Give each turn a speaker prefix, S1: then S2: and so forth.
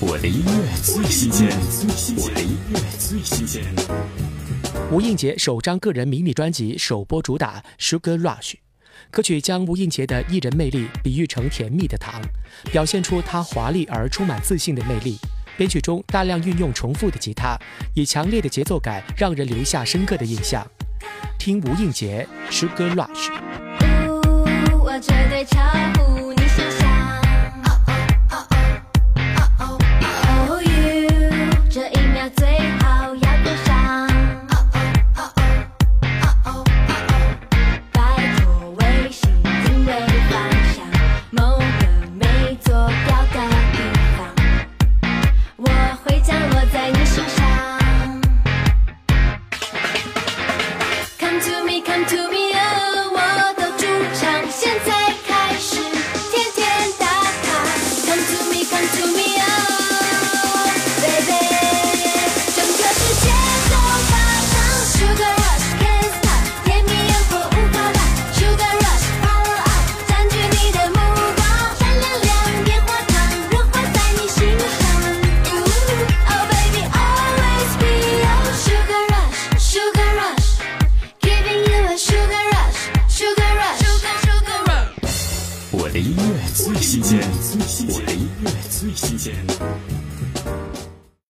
S1: 我的音乐最新鲜，我的音乐最新鲜。
S2: 吴映洁首张个人迷你专辑首播主打《Sugar Rush》，歌曲将吴映洁的艺人魅力比喻成甜蜜的糖，表现出她华丽而充满自信的魅力。编曲中大量运用重复的吉他，以强烈的节奏感让人留下深刻的印象。听吴映洁《Sugar Rush》。
S3: 我绝对超 To me.
S1: 最新鲜最新鲜，我的音乐最新鲜。